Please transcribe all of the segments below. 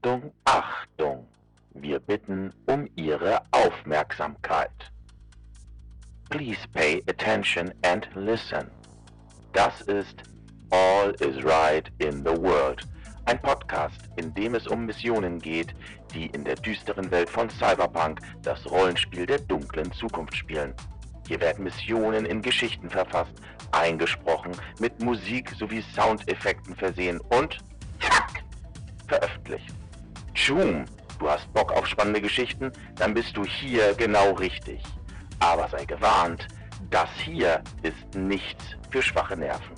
Achtung, Achtung! Wir bitten um Ihre Aufmerksamkeit. Please pay attention and listen. Das ist All is Right in the World, ein Podcast, in dem es um Missionen geht, die in der düsteren Welt von Cyberpunk das Rollenspiel der dunklen Zukunft spielen. Hier werden Missionen in Geschichten verfasst, eingesprochen, mit Musik sowie Soundeffekten versehen und veröffentlicht. Tschum, du hast Bock auf spannende Geschichten? Dann bist du hier genau richtig. Aber sei gewarnt, das hier ist nichts für schwache Nerven.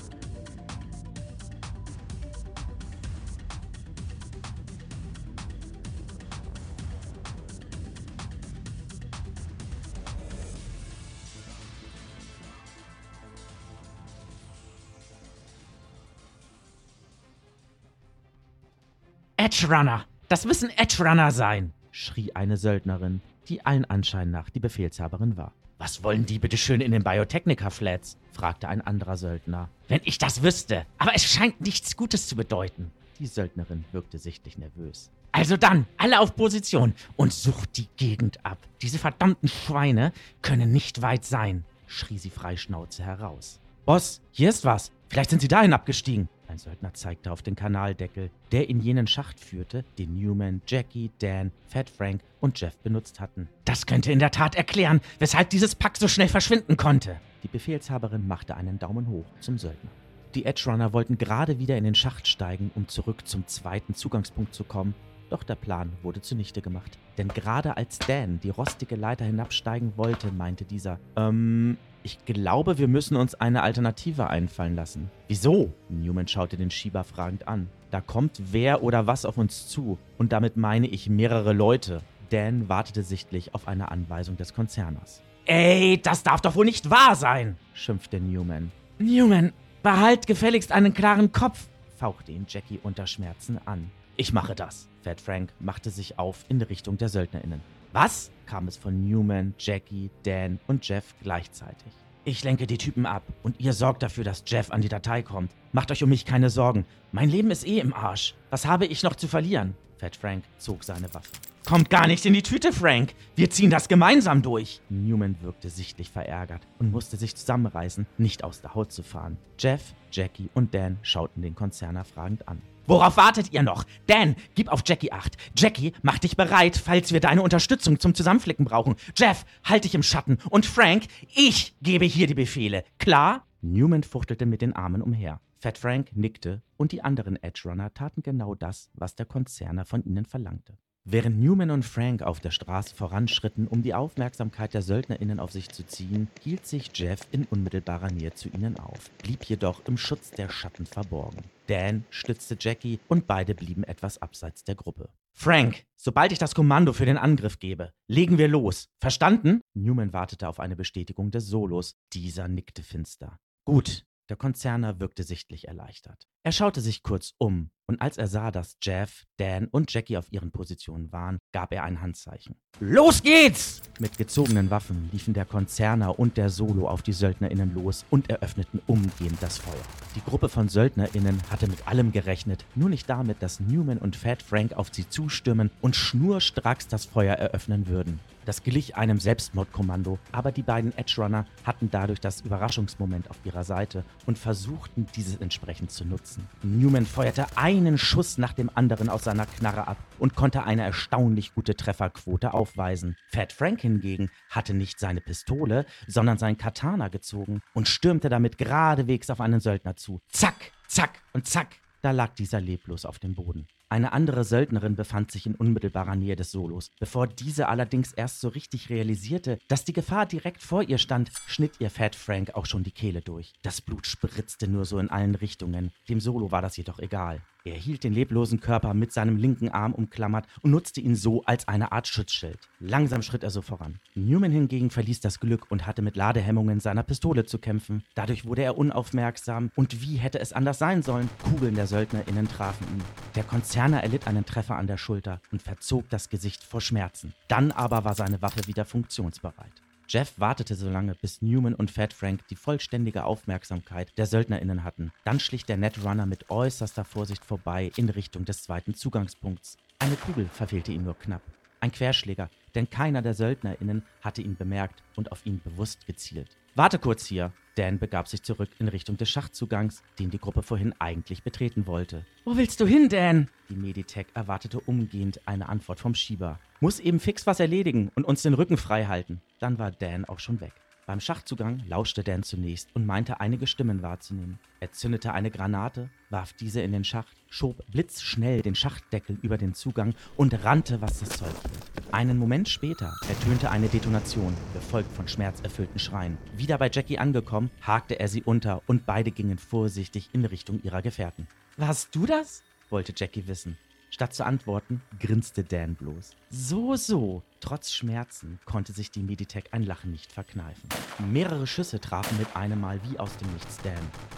Edge Runner! Das müssen Edge Runner sein! schrie eine Söldnerin, die allen Anschein nach die Befehlshaberin war. Was wollen die bitte schön in den Biotechnica-Flats? fragte ein anderer Söldner. Wenn ich das wüsste. Aber es scheint nichts Gutes zu bedeuten. Die Söldnerin wirkte sichtlich nervös. Also dann, alle auf Position und sucht die Gegend ab. Diese verdammten Schweine können nicht weit sein, schrie sie freischnauze heraus. Boss, hier ist was. Vielleicht sind sie dahin abgestiegen. Ein Söldner zeigte auf den Kanaldeckel, der in jenen Schacht führte, den Newman, Jackie, Dan, Fat Frank und Jeff benutzt hatten. Das könnte in der Tat erklären, weshalb dieses Pack so schnell verschwinden konnte. Die Befehlshaberin machte einen Daumen hoch zum Söldner. Die Edge Runner wollten gerade wieder in den Schacht steigen, um zurück zum zweiten Zugangspunkt zu kommen, doch der Plan wurde zunichte gemacht. Denn gerade als Dan die rostige Leiter hinabsteigen wollte, meinte dieser, ähm, ich glaube, wir müssen uns eine Alternative einfallen lassen. Wieso? Newman schaute den Schieber fragend an. Da kommt wer oder was auf uns zu. Und damit meine ich mehrere Leute. Dan wartete sichtlich auf eine Anweisung des Konzerners. Ey, das darf doch wohl nicht wahr sein, schimpfte Newman. Newman, behalt gefälligst einen klaren Kopf, fauchte ihn Jackie unter Schmerzen an. Ich mache das. Fat Frank machte sich auf in Richtung der SöldnerInnen. Was? kam es von Newman, Jackie, Dan und Jeff gleichzeitig. Ich lenke die Typen ab und ihr sorgt dafür, dass Jeff an die Datei kommt. Macht euch um mich keine Sorgen. Mein Leben ist eh im Arsch. Was habe ich noch zu verlieren? Fat Frank zog seine Waffe. Kommt gar nicht in die Tüte, Frank. Wir ziehen das gemeinsam durch. Newman wirkte sichtlich verärgert und musste sich zusammenreißen, nicht aus der Haut zu fahren. Jeff, Jackie und Dan schauten den Konzerner fragend an. Worauf wartet ihr noch? Dan, gib auf Jackie acht. Jackie, mach dich bereit, falls wir deine Unterstützung zum Zusammenflicken brauchen. Jeff, halt dich im Schatten. Und Frank, ich gebe hier die Befehle. Klar? Newman fuchtelte mit den Armen umher. Fat Frank nickte und die anderen Edge Runner taten genau das, was der Konzerner von ihnen verlangte. Während Newman und Frank auf der Straße voranschritten, um die Aufmerksamkeit der SöldnerInnen auf sich zu ziehen, hielt sich Jeff in unmittelbarer Nähe zu ihnen auf, blieb jedoch im Schutz der Schatten verborgen. Dan stützte Jackie und beide blieben etwas abseits der Gruppe. Frank, sobald ich das Kommando für den Angriff gebe, legen wir los. Verstanden? Newman wartete auf eine Bestätigung des Solos. Dieser nickte finster. Gut, der Konzerner wirkte sichtlich erleichtert. Er schaute sich kurz um, und als er sah, dass Jeff, Dan und Jackie auf ihren Positionen waren, gab er ein Handzeichen. Los geht's! Mit gezogenen Waffen liefen der Konzerner und der Solo auf die SöldnerInnen los und eröffneten umgehend das Feuer. Die Gruppe von SöldnerInnen hatte mit allem gerechnet, nur nicht damit, dass Newman und Fat Frank auf sie zustürmen und schnurstracks das Feuer eröffnen würden. Das glich einem Selbstmordkommando, aber die beiden Edge Runner hatten dadurch das Überraschungsmoment auf ihrer Seite und versuchten, dieses entsprechend zu nutzen. Newman feuerte einen Schuss nach dem anderen aus seiner Knarre ab und konnte eine erstaunlich gute Trefferquote aufweisen. Fat Frank hingegen hatte nicht seine Pistole, sondern sein Katana gezogen und stürmte damit geradewegs auf einen Söldner zu. Zack, zack und zack. Da lag dieser leblos auf dem Boden. Eine andere Söldnerin befand sich in unmittelbarer Nähe des Solos. Bevor diese allerdings erst so richtig realisierte, dass die Gefahr direkt vor ihr stand, schnitt ihr Fat Frank auch schon die Kehle durch. Das Blut spritzte nur so in allen Richtungen. Dem Solo war das jedoch egal. Er hielt den leblosen Körper mit seinem linken Arm umklammert und nutzte ihn so als eine Art Schutzschild. Langsam schritt er so voran. Newman hingegen verließ das Glück und hatte mit Ladehemmungen seiner Pistole zu kämpfen. Dadurch wurde er unaufmerksam und wie hätte es anders sein sollen? Kugeln der SöldnerInnen trafen ihn. Der Konzerner erlitt einen Treffer an der Schulter und verzog das Gesicht vor Schmerzen. Dann aber war seine Waffe wieder funktionsbereit. Jeff wartete so lange, bis Newman und Fat Frank die vollständige Aufmerksamkeit der SöldnerInnen hatten. Dann schlich der Netrunner mit äußerster Vorsicht vorbei in Richtung des zweiten Zugangspunkts. Eine Kugel verfehlte ihn nur knapp. Ein Querschläger, denn keiner der SöldnerInnen hatte ihn bemerkt und auf ihn bewusst gezielt. Warte kurz hier. Dan begab sich zurück in Richtung des Schachtzugangs, den die Gruppe vorhin eigentlich betreten wollte. Wo willst du hin, Dan? Die Meditech erwartete umgehend eine Antwort vom Schieber. Muss eben fix was erledigen und uns den Rücken frei halten. Dann war Dan auch schon weg. Beim Schachzugang lauschte Dan zunächst und meinte einige Stimmen wahrzunehmen. Er zündete eine Granate, warf diese in den Schacht, schob blitzschnell den Schachtdeckel über den Zugang und rannte, was das Zeug hielt. Einen Moment später ertönte eine Detonation, gefolgt von schmerzerfüllten Schreien. Wieder bei Jackie angekommen, hakte er sie unter und beide gingen vorsichtig in Richtung ihrer Gefährten. Warst du das? wollte Jackie wissen. Statt zu antworten, grinste Dan bloß. So, so. Trotz Schmerzen konnte sich die Meditech ein Lachen nicht verkneifen. Mehrere Schüsse trafen mit einem Mal wie aus dem Nichts Dan.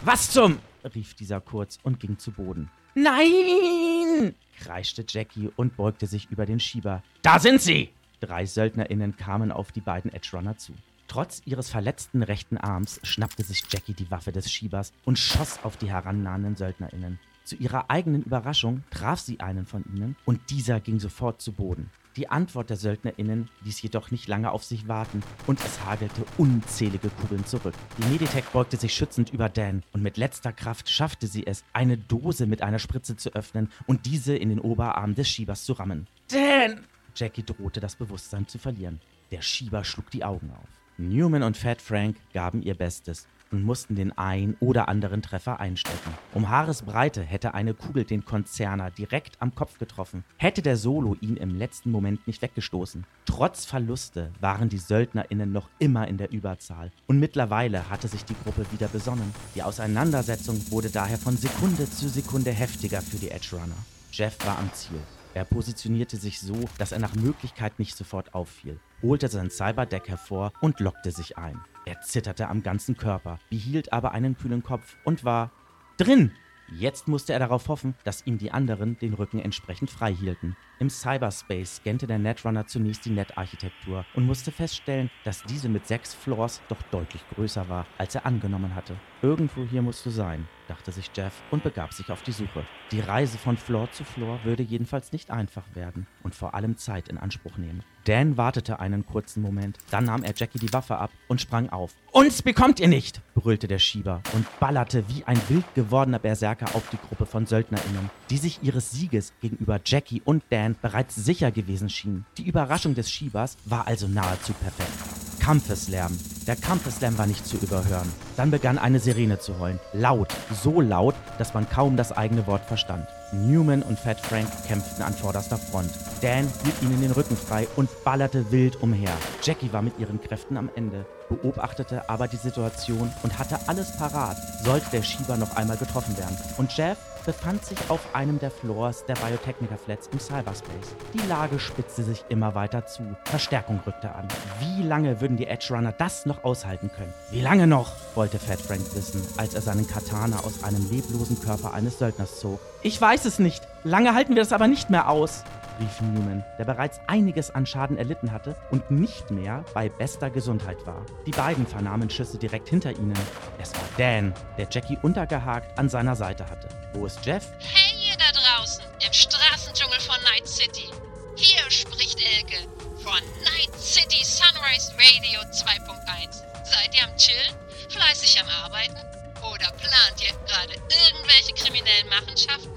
Was zum? rief dieser kurz und ging zu Boden. Nein! kreischte Jackie und beugte sich über den Schieber. Da sind sie! Drei SöldnerInnen kamen auf die beiden Edge Runner zu. Trotz ihres verletzten rechten Arms schnappte sich Jackie die Waffe des Schiebers und schoss auf die herannahenden SöldnerInnen. Zu ihrer eigenen Überraschung traf sie einen von ihnen und dieser ging sofort zu Boden. Die Antwort der SöldnerInnen ließ jedoch nicht lange auf sich warten und es hagelte unzählige Kugeln zurück. Die Meditech beugte sich schützend über Dan und mit letzter Kraft schaffte sie es, eine Dose mit einer Spritze zu öffnen und diese in den Oberarm des Schiebers zu rammen. Dan! Jackie drohte das Bewusstsein zu verlieren. Der Schieber schlug die Augen auf. Newman und Fat Frank gaben ihr Bestes und mussten den ein oder anderen Treffer einstecken. Um Haaresbreite hätte eine Kugel den Konzerner direkt am Kopf getroffen, hätte der Solo ihn im letzten Moment nicht weggestoßen. Trotz Verluste waren die SöldnerInnen noch immer in der Überzahl und mittlerweile hatte sich die Gruppe wieder besonnen. Die Auseinandersetzung wurde daher von Sekunde zu Sekunde heftiger für die Edge Runner. Jeff war am Ziel. Er positionierte sich so, dass er nach Möglichkeit nicht sofort auffiel, holte sein Cyberdeck hervor und lockte sich ein. Er zitterte am ganzen Körper, behielt aber einen kühlen Kopf und war drin. Jetzt musste er darauf hoffen, dass ihm die anderen den Rücken entsprechend frei hielten. Im Cyberspace scannte der Netrunner zunächst die Netarchitektur und musste feststellen, dass diese mit sechs Floors doch deutlich größer war, als er angenommen hatte. Irgendwo hier musst du sein, dachte sich Jeff und begab sich auf die Suche. Die Reise von Floor zu Floor würde jedenfalls nicht einfach werden und vor allem Zeit in Anspruch nehmen. Dan wartete einen kurzen Moment, dann nahm er Jackie die Waffe ab und sprang auf. Uns bekommt ihr nicht! brüllte der Schieber und ballerte wie ein wild gewordener Berserker auf die Gruppe von SöldnerInnen, die sich ihres Sieges gegenüber Jackie und Dan bereits sicher gewesen schienen. Die Überraschung des Schiebers war also nahezu perfekt. Kampfeslärm. Der Kampfeslärm war nicht zu überhören. Dann begann eine Sirene zu heulen. Laut, so laut, dass man kaum das eigene Wort verstand. Newman und Fat Frank kämpften an vorderster Front. Dan hielt ihnen den Rücken frei und ballerte wild umher. Jackie war mit ihren Kräften am Ende, beobachtete aber die Situation und hatte alles parat, sollte der Schieber noch einmal getroffen werden. Und Jeff befand sich auf einem der Floors der Biotechnica Flats im Cyberspace. Die Lage spitzte sich immer weiter zu. Verstärkung rückte an. Wie lange würden die Edge Runner das noch aushalten können? Wie lange noch? wollte Fat Frank wissen, als er seinen Katana aus einem leblosen Körper eines Söldners zog. Ich weiß es nicht. Lange halten wir das aber nicht mehr aus rief Newman, der bereits einiges an Schaden erlitten hatte und nicht mehr bei bester Gesundheit war. Die beiden vernahmen Schüsse direkt hinter ihnen. Es war Dan, der Jackie untergehakt an seiner Seite hatte. Wo ist Jeff? Hey ihr da draußen, im Straßendschungel von Night City. Hier spricht Elke von Night City Sunrise Radio 2.1. Seid ihr am Chillen? Fleißig am Arbeiten? Oder plant ihr gerade irgendwelche kriminellen Machenschaften?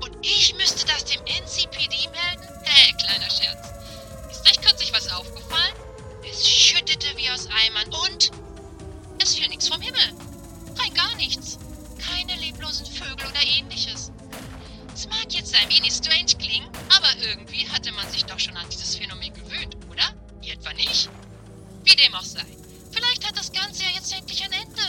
Und ich müsste schüttete wie aus Eimern und es fiel nichts vom Himmel. Rein gar nichts. Keine leblosen Vögel oder ähnliches. Es mag jetzt ein wenig strange klingen, aber irgendwie hatte man sich doch schon an dieses Phänomen gewöhnt, oder? Ihr etwa nicht? Wie dem auch sei. Vielleicht hat das Ganze ja jetzt endlich ein Ende.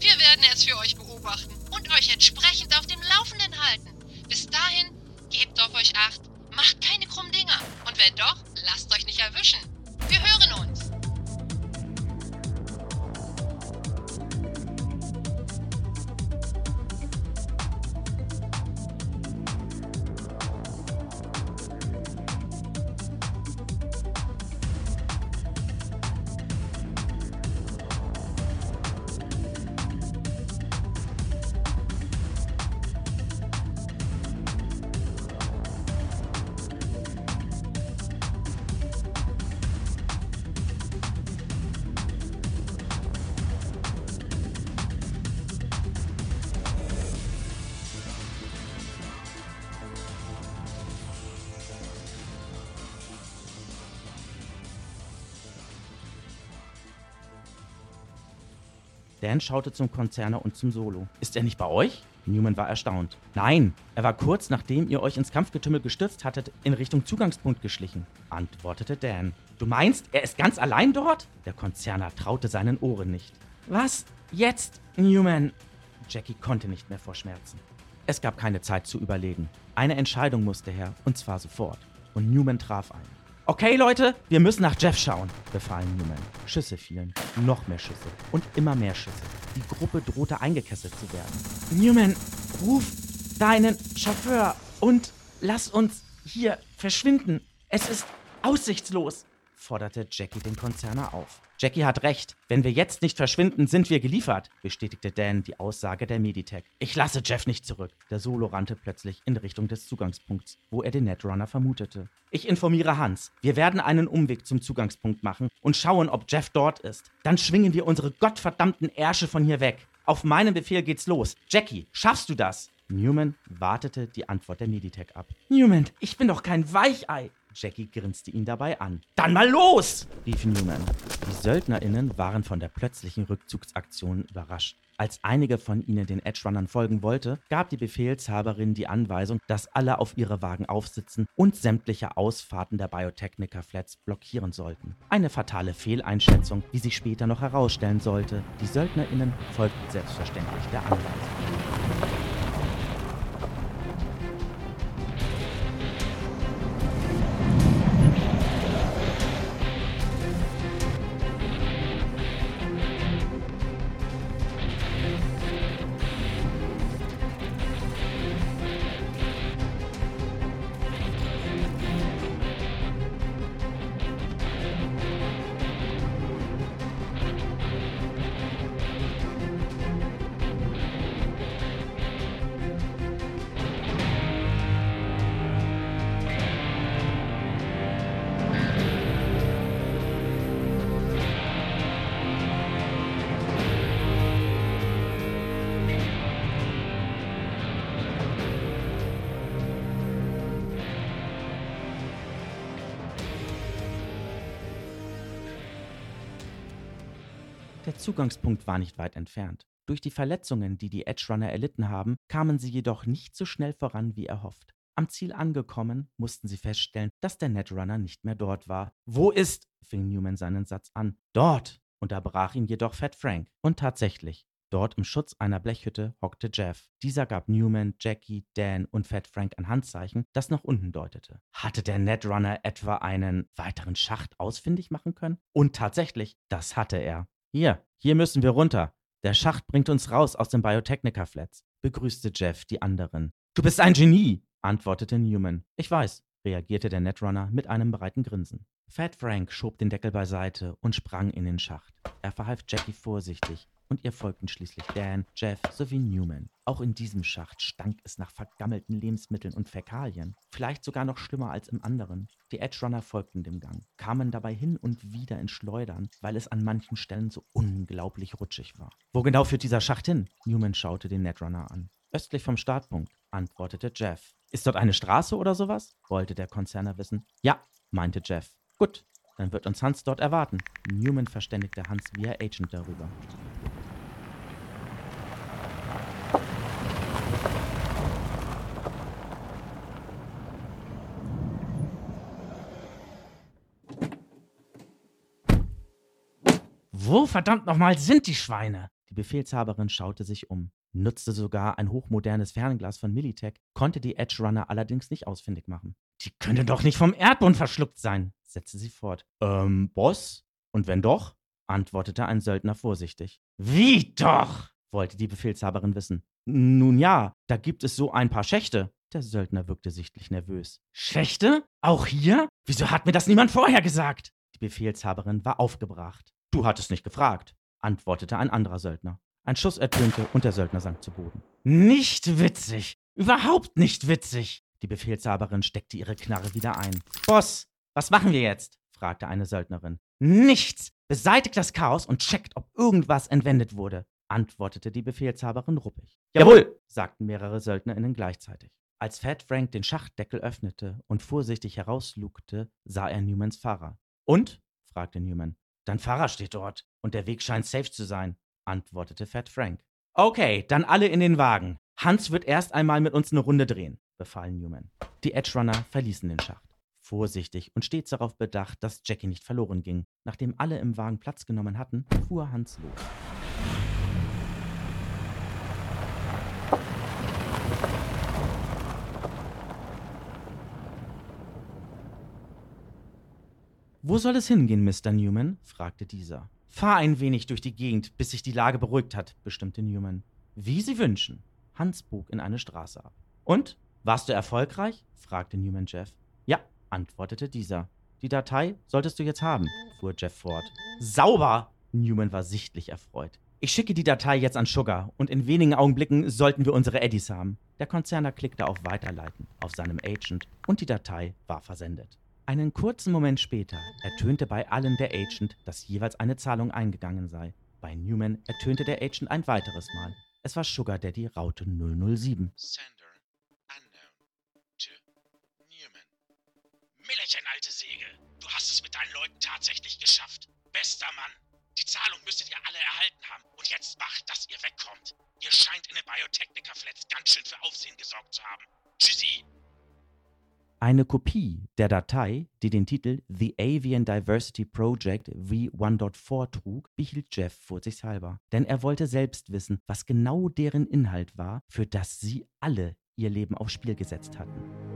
Wir werden es für euch beobachten und euch entsprechend auf dem Laufenden halten. Bis dahin, gebt auf euch acht, macht keine krummen Dinger. Und wenn doch, lasst euch nicht erwischen. Wir hören uns. Dan schaute zum Konzerner und zum Solo. Ist er nicht bei euch? Newman war erstaunt. Nein, er war kurz nachdem ihr euch ins Kampfgetümmel gestürzt hattet, in Richtung Zugangspunkt geschlichen, antwortete Dan. Du meinst, er ist ganz allein dort? Der Konzerner traute seinen Ohren nicht. Was? Jetzt? Newman? Jackie konnte nicht mehr vor Schmerzen. Es gab keine Zeit zu überlegen. Eine Entscheidung musste her, und zwar sofort. Und Newman traf ein. Okay, Leute, wir müssen nach Jeff schauen, befahl Newman. Schüsse fielen, noch mehr Schüsse und immer mehr Schüsse. Die Gruppe drohte eingekesselt zu werden. Newman, ruf deinen Chauffeur und lass uns hier verschwinden. Es ist aussichtslos, forderte Jackie den Konzerner auf. Jackie hat recht. Wenn wir jetzt nicht verschwinden, sind wir geliefert, bestätigte Dan die Aussage der Meditech. Ich lasse Jeff nicht zurück. Der Solo rannte plötzlich in Richtung des Zugangspunkts, wo er den Netrunner vermutete. Ich informiere Hans. Wir werden einen Umweg zum Zugangspunkt machen und schauen, ob Jeff dort ist. Dann schwingen wir unsere gottverdammten Ärsche von hier weg. Auf meinen Befehl geht's los. Jackie, schaffst du das? Newman wartete die Antwort der Meditech ab. Newman, ich bin doch kein Weichei. Jackie grinste ihn dabei an. Dann mal los! rief Newman. Die SöldnerInnen waren von der plötzlichen Rückzugsaktion überrascht. Als einige von ihnen den Edgerunnern folgen wollte, gab die Befehlshaberin die Anweisung, dass alle auf ihre Wagen aufsitzen und sämtliche Ausfahrten der Biotechniker Flats blockieren sollten. Eine fatale Fehleinschätzung, wie sich später noch herausstellen sollte. Die SöldnerInnen folgten selbstverständlich der Anweisung. Der Zugangspunkt war nicht weit entfernt. Durch die Verletzungen, die die Edgerunner erlitten haben, kamen sie jedoch nicht so schnell voran wie erhofft. Am Ziel angekommen, mussten sie feststellen, dass der Netrunner nicht mehr dort war. Wo ist? fing Newman seinen Satz an. Dort! unterbrach ihn jedoch Fat Frank. Und tatsächlich, dort im Schutz einer Blechhütte hockte Jeff. Dieser gab Newman, Jackie, Dan und Fat Frank ein Handzeichen, das nach unten deutete. Hatte der Netrunner etwa einen weiteren Schacht ausfindig machen können? Und tatsächlich, das hatte er. Hier, hier müssen wir runter. Der Schacht bringt uns raus aus dem Biotechnica-Flats, begrüßte Jeff die anderen. Du bist ein Genie, antwortete Newman. Ich weiß, reagierte der Netrunner mit einem breiten Grinsen. Fat Frank schob den Deckel beiseite und sprang in den Schacht. Er verhalf Jackie vorsichtig, und ihr folgten schließlich Dan, Jeff sowie Newman. Auch in diesem Schacht stank es nach vergammelten Lebensmitteln und Fäkalien, vielleicht sogar noch schlimmer als im anderen. Die Edgerunner folgten dem Gang, kamen dabei hin und wieder in Schleudern, weil es an manchen Stellen so unglaublich rutschig war. Wo genau führt dieser Schacht hin? Newman schaute den Netrunner an. Östlich vom Startpunkt, antwortete Jeff. Ist dort eine Straße oder sowas? wollte der Konzerner wissen. Ja, meinte Jeff. Gut, dann wird uns Hans dort erwarten. Newman verständigte Hans via Agent darüber. Wo verdammt nochmal sind die Schweine? Die Befehlshaberin schaute sich um, nutzte sogar ein hochmodernes Fernglas von Militech, konnte die Edge Runner allerdings nicht ausfindig machen. Die können doch nicht vom Erdboden verschluckt sein, setzte sie fort. Ähm, Boss? Und wenn doch? antwortete ein Söldner vorsichtig. Wie doch? wollte die Befehlshaberin wissen. Nun ja, da gibt es so ein paar Schächte. Der Söldner wirkte sichtlich nervös. Schächte? Auch hier? Wieso hat mir das niemand vorher gesagt? Die Befehlshaberin war aufgebracht. Du hattest nicht gefragt, antwortete ein anderer Söldner. Ein Schuss ertönte und der Söldner sank zu Boden. Nicht witzig. Überhaupt nicht witzig. Die Befehlshaberin steckte ihre Knarre wieder ein. Boss, was machen wir jetzt? fragte eine Söldnerin. Nichts. Beseitigt das Chaos und checkt, ob irgendwas entwendet wurde, antwortete die Befehlshaberin ruppig. Jawohl, sagten mehrere SöldnerInnen gleichzeitig. Als Fat Frank den Schachtdeckel öffnete und vorsichtig herauslugte, sah er Newmans Fahrer. Und? fragte Newman. Dein Fahrer steht dort und der Weg scheint safe zu sein, antwortete Fat Frank. Okay, dann alle in den Wagen. Hans wird erst einmal mit uns eine Runde drehen, befahl Newman. Die Edge Runner verließen den Schacht. Vorsichtig und stets darauf bedacht, dass Jackie nicht verloren ging. Nachdem alle im Wagen Platz genommen hatten, fuhr Hans los. Wo soll es hingehen, Mr. Newman? fragte dieser. Fahr ein wenig durch die Gegend, bis sich die Lage beruhigt hat, bestimmte Newman. Wie Sie wünschen. Hans bog in eine Straße ab. Und? Warst du erfolgreich? fragte Newman Jeff. Ja, antwortete dieser. Die Datei solltest du jetzt haben, fuhr Jeff fort. Sauber! Newman war sichtlich erfreut. Ich schicke die Datei jetzt an Sugar und in wenigen Augenblicken sollten wir unsere Eddies haben. Der Konzerner klickte auf Weiterleiten auf seinem Agent und die Datei war versendet. Einen kurzen Moment später ertönte bei allen der Agent, dass jeweils eine Zahlung eingegangen sei. Bei Newman ertönte der Agent ein weiteres Mal. Es war Sugar Daddy Raute 007. Sender unknown to Newman. Millerchen, alte Säge. Du hast es mit deinen Leuten tatsächlich geschafft. Bester Mann. Die Zahlung müsstet ihr alle erhalten haben. Und jetzt macht, dass ihr wegkommt. Ihr scheint in den Biotechniker-Flats ganz schön für Aufsehen gesorgt zu haben. Tschüssi. Eine Kopie der Datei, die den Titel The Avian Diversity Project V1.4 trug, behielt Jeff vorsichtshalber, denn er wollte selbst wissen, was genau deren Inhalt war, für das sie alle ihr Leben aufs Spiel gesetzt hatten.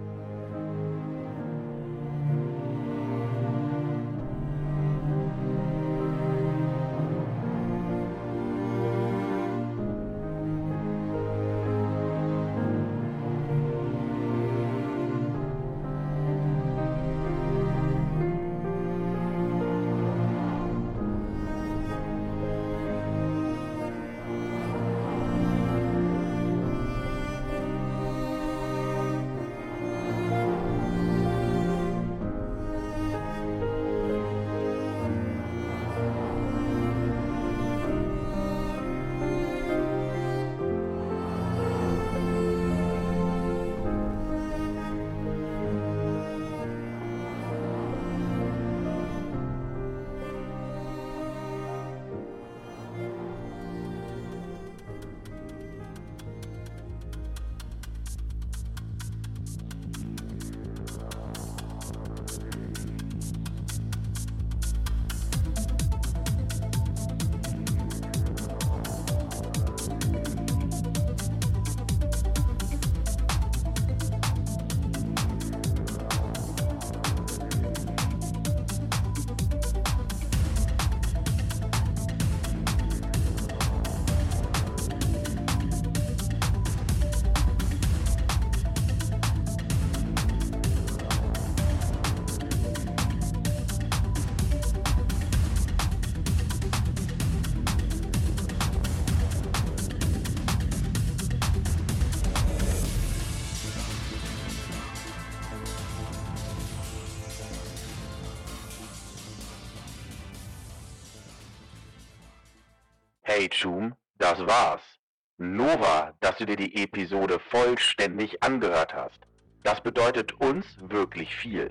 Hey Chum, das war's. Nova, dass du dir die Episode vollständig angehört hast. Das bedeutet uns wirklich viel.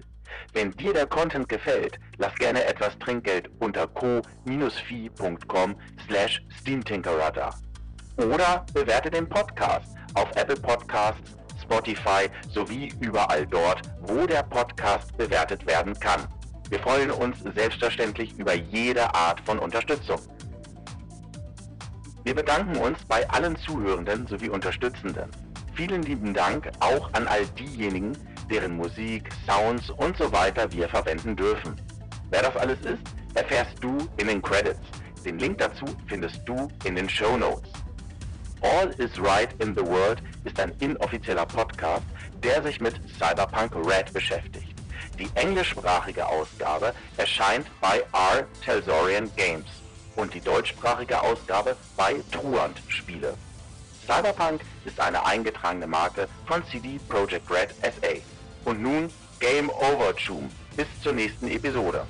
Wenn dir der Content gefällt, lass gerne etwas Trinkgeld unter co-fi.com slash steamtinkerer da. Oder bewerte den Podcast auf Apple Podcasts, Spotify sowie überall dort, wo der Podcast bewertet werden kann. Wir freuen uns selbstverständlich über jede Art von Unterstützung. Wir bedanken uns bei allen Zuhörenden sowie Unterstützenden. Vielen lieben Dank auch an all diejenigen, deren Musik, Sounds und so weiter wir verwenden dürfen. Wer das alles ist, erfährst du in den Credits. Den Link dazu findest du in den Show Notes. All is Right in the World ist ein inoffizieller Podcast, der sich mit Cyberpunk Red beschäftigt. Die englischsprachige Ausgabe erscheint bei R. Telsorian Games und die deutschsprachige Ausgabe bei Truant Spiele. Cyberpunk ist eine eingetragene Marke von CD Projekt Red SA. Und nun Game Over Zoom. Bis zur nächsten Episode.